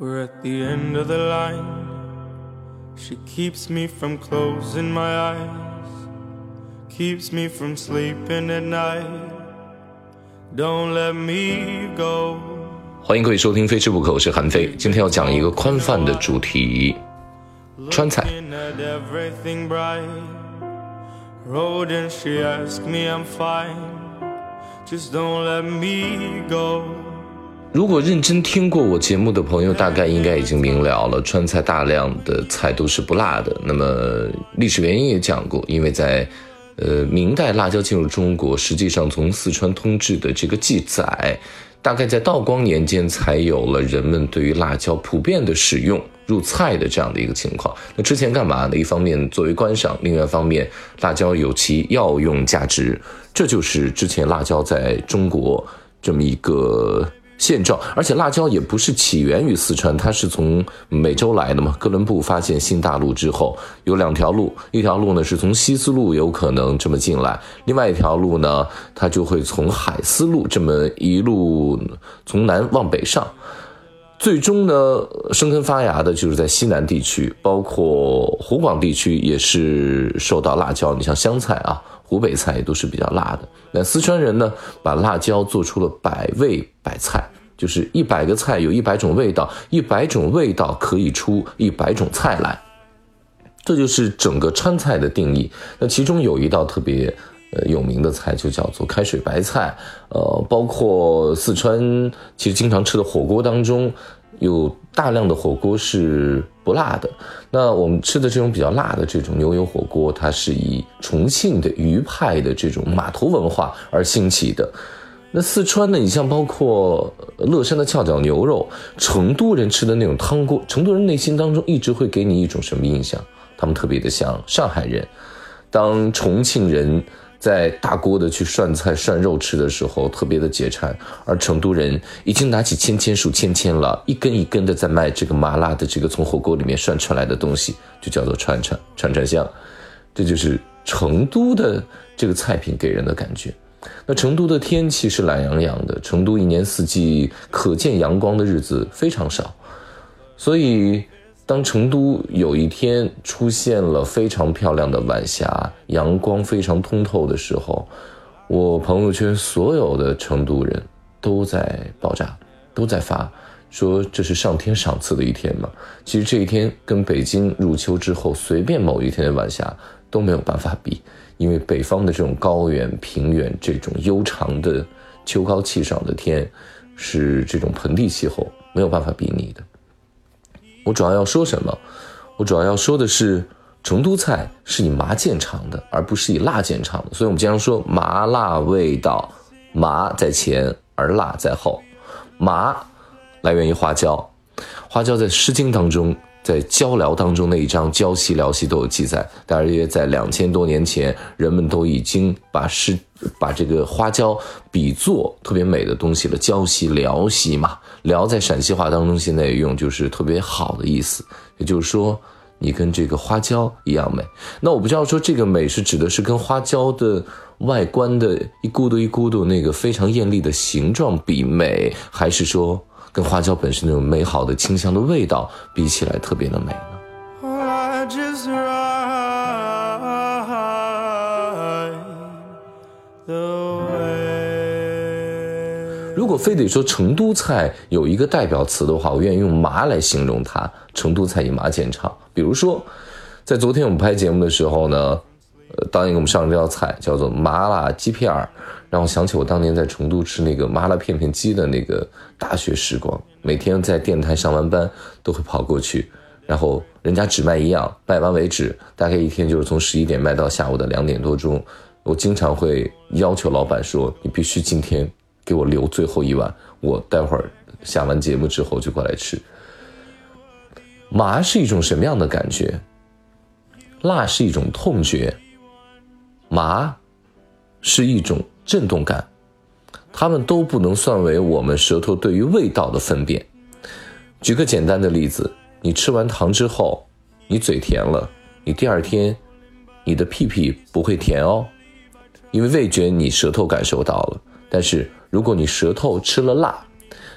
We're at the end of the line. She keeps me from closing my eyes, keeps me from sleeping at night. Don't let me go. 欢迎各位收听《非吃不可》，我是韩非。今天要讲一个宽泛的主题——川菜。Just don't let me go. 如果认真听过我节目的朋友，大概应该已经明了了，川菜大量的菜都是不辣的。那么历史原因也讲过，因为在呃明代辣椒进入中国，实际上从四川通志的这个记载，大概在道光年间才有了人们对于辣椒普遍的使用入菜的这样的一个情况。那之前干嘛呢？一方面作为观赏，另外一方面辣椒有其药用价值，这就是之前辣椒在中国这么一个。现状，而且辣椒也不是起源于四川，它是从美洲来的嘛。哥伦布发现新大陆之后，有两条路，一条路呢是从西丝路有可能这么进来，另外一条路呢，它就会从海丝路这么一路从南往北上。最终呢，生根发芽的就是在西南地区，包括湖广地区也是受到辣椒。你像湘菜啊，湖北菜也都是比较辣的。那四川人呢，把辣椒做出了百味百菜，就是一百个菜有一百种味道，一百种味道可以出一百种菜来。这就是整个川菜的定义。那其中有一道特别。呃，有名的菜就叫做开水白菜，呃，包括四川其实经常吃的火锅当中，有大量的火锅是不辣的。那我们吃的这种比较辣的这种牛油火锅，它是以重庆的渝派的这种码头文化而兴起的。那四川呢，你像包括乐山的翘脚牛肉，成都人吃的那种汤锅，成都人内心当中一直会给你一种什么印象？他们特别的像上海人，当重庆人。在大锅的去涮菜涮肉吃的时候，特别的解馋，而成都人已经拿起签签数签签了，一根一根的在卖这个麻辣的这个从火锅里面涮出来的东西，就叫做串串串串香，这就是成都的这个菜品给人的感觉。那成都的天气是懒洋洋的，成都一年四季可见阳光的日子非常少，所以。当成都有一天出现了非常漂亮的晚霞，阳光非常通透的时候，我朋友圈所有的成都人都在爆炸，都在发，说这是上天赏赐的一天嘛。其实这一天跟北京入秋之后随便某一天的晚霞都没有办法比，因为北方的这种高原平原这种悠长的秋高气爽的天，是这种盆地气候没有办法比拟的。我主要要说什么？我主要要说的是，成都菜是以麻见长的，而不是以辣见长的。所以，我们经常说麻辣味道，麻在前，而辣在后。麻来源于花椒，花椒在《诗经》当中，在《交辽》当中那一章“交西辽西”都有记载。大约在两千多年前，人们都已经把诗把这个花椒比作特别美的东西了。交西辽西嘛。辽在陕西话当中现在也用，就是特别好的意思，也就是说你跟这个花椒一样美。那我不知道说这个美是指的是跟花椒的外观的一咕嘟一咕嘟那个非常艳丽的形状比美，还是说跟花椒本身那种美好的清香的味道比起来特别的美呢.如果非得说成都菜有一个代表词的话，我愿意用麻来形容它。成都菜以麻见长。比如说，在昨天我们拍节目的时候呢，呃，导演给我们上了这道菜，叫做麻辣鸡片儿，让我想起我当年在成都吃那个麻辣片片鸡的那个大学时光。每天在电台上完班都会跑过去，然后人家只卖一样，卖完为止，大概一天就是从十一点卖到下午的两点多钟。我经常会要求老板说：“你必须今天。”给我留最后一碗，我待会儿下完节目之后就过来吃。麻是一种什么样的感觉？辣是一种痛觉，麻是一种震动感，它们都不能算为我们舌头对于味道的分辨。举个简单的例子，你吃完糖之后，你嘴甜了，你第二天你的屁屁不会甜哦，因为味觉你舌头感受到了，但是。如果你舌头吃了辣，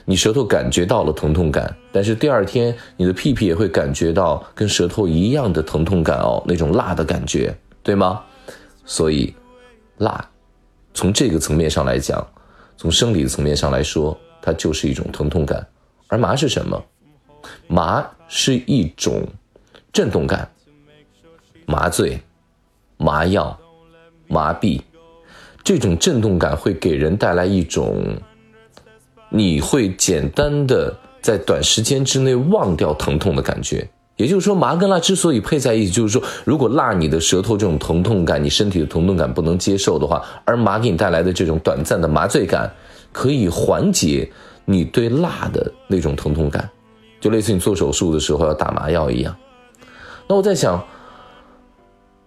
你舌头感觉到了疼痛感，但是第二天你的屁屁也会感觉到跟舌头一样的疼痛感哦，那种辣的感觉，对吗？所以，辣，从这个层面上来讲，从生理的层面上来说，它就是一种疼痛感。而麻是什么？麻是一种震动感，麻醉、麻药、麻痹，这种震动感会给人带来一种。你会简单的在短时间之内忘掉疼痛的感觉，也就是说，麻跟辣之所以配在一起，就是说，如果辣你的舌头这种疼痛感，你身体的疼痛感不能接受的话，而麻给你带来的这种短暂的麻醉感，可以缓解你对辣的那种疼痛感，就类似你做手术的时候要打麻药一样。那我在想，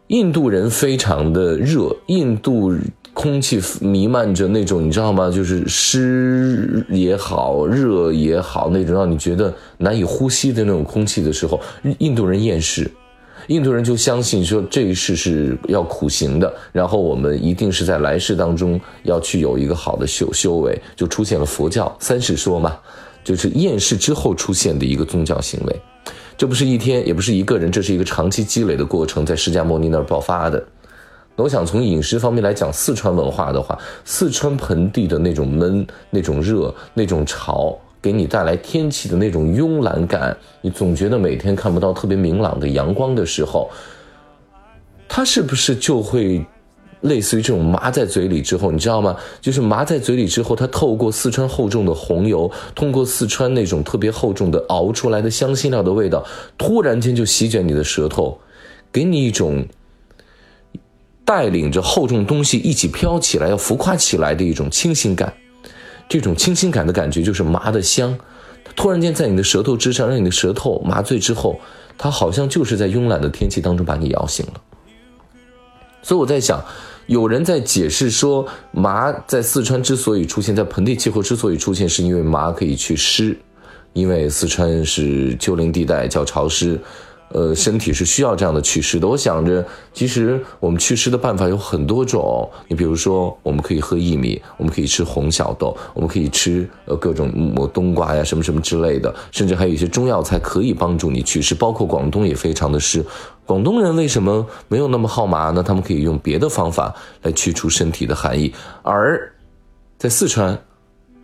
印度人非常的热，印度。空气弥漫着那种，你知道吗？就是湿也好，热也好，那种让你觉得难以呼吸的那种空气的时候，印度人厌世，印度人就相信说这一世是要苦行的，然后我们一定是在来世当中要去有一个好的修修为，就出现了佛教三世说嘛，就是厌世之后出现的一个宗教行为，这不是一天，也不是一个人，这是一个长期积累的过程，在释迦牟尼那儿爆发的。我想从饮食方面来讲，四川文化的话，四川盆地的那种闷、那种热、那种潮，给你带来天气的那种慵懒感，你总觉得每天看不到特别明朗的阳光的时候，它是不是就会类似于这种麻在嘴里之后，你知道吗？就是麻在嘴里之后，它透过四川厚重的红油，通过四川那种特别厚重的熬出来的香辛料的味道，突然间就席卷你的舌头，给你一种。带领着厚重东西一起飘起来，要浮夸起来的一种清新感，这种清新感的感觉就是麻的香，突然间在你的舌头之上，让你的舌头麻醉之后，它好像就是在慵懒的天气当中把你摇醒了。所以我在想，有人在解释说，麻在四川之所以出现在盆地气候之所以出现，是因为麻可以去湿，因为四川是丘陵地带，较潮湿。呃，身体是需要这样的祛湿的。我想着，其实我们祛湿的办法有很多种。你比如说，我们可以喝薏米，我们可以吃红小豆，我们可以吃呃各种么冬瓜呀，什么什么之类的。甚至还有一些中药材可以帮助你祛湿，包括广东也非常的湿。广东人为什么没有那么好麻呢？他们可以用别的方法来去除身体的寒意。而在四川，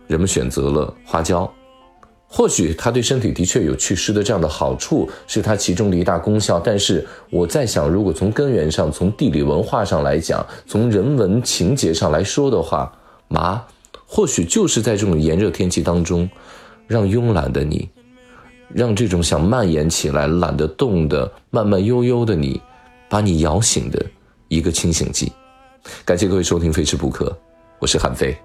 人们选择了花椒。或许它对身体的确有祛湿的这样的好处，是它其中的一大功效。但是我在想，如果从根源上、从地理文化上来讲，从人文情节上来说的话，麻或许就是在这种炎热天气当中，让慵懒的你，让这种想蔓延起来、懒得动的、慢慢悠悠的你，把你摇醒的一个清醒剂。感谢各位收听《非吃不可》，我是韩飞。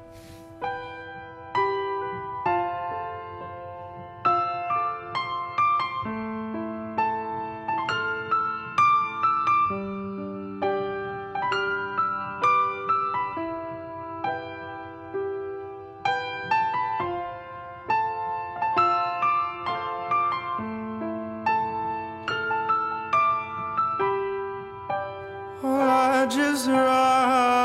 just right.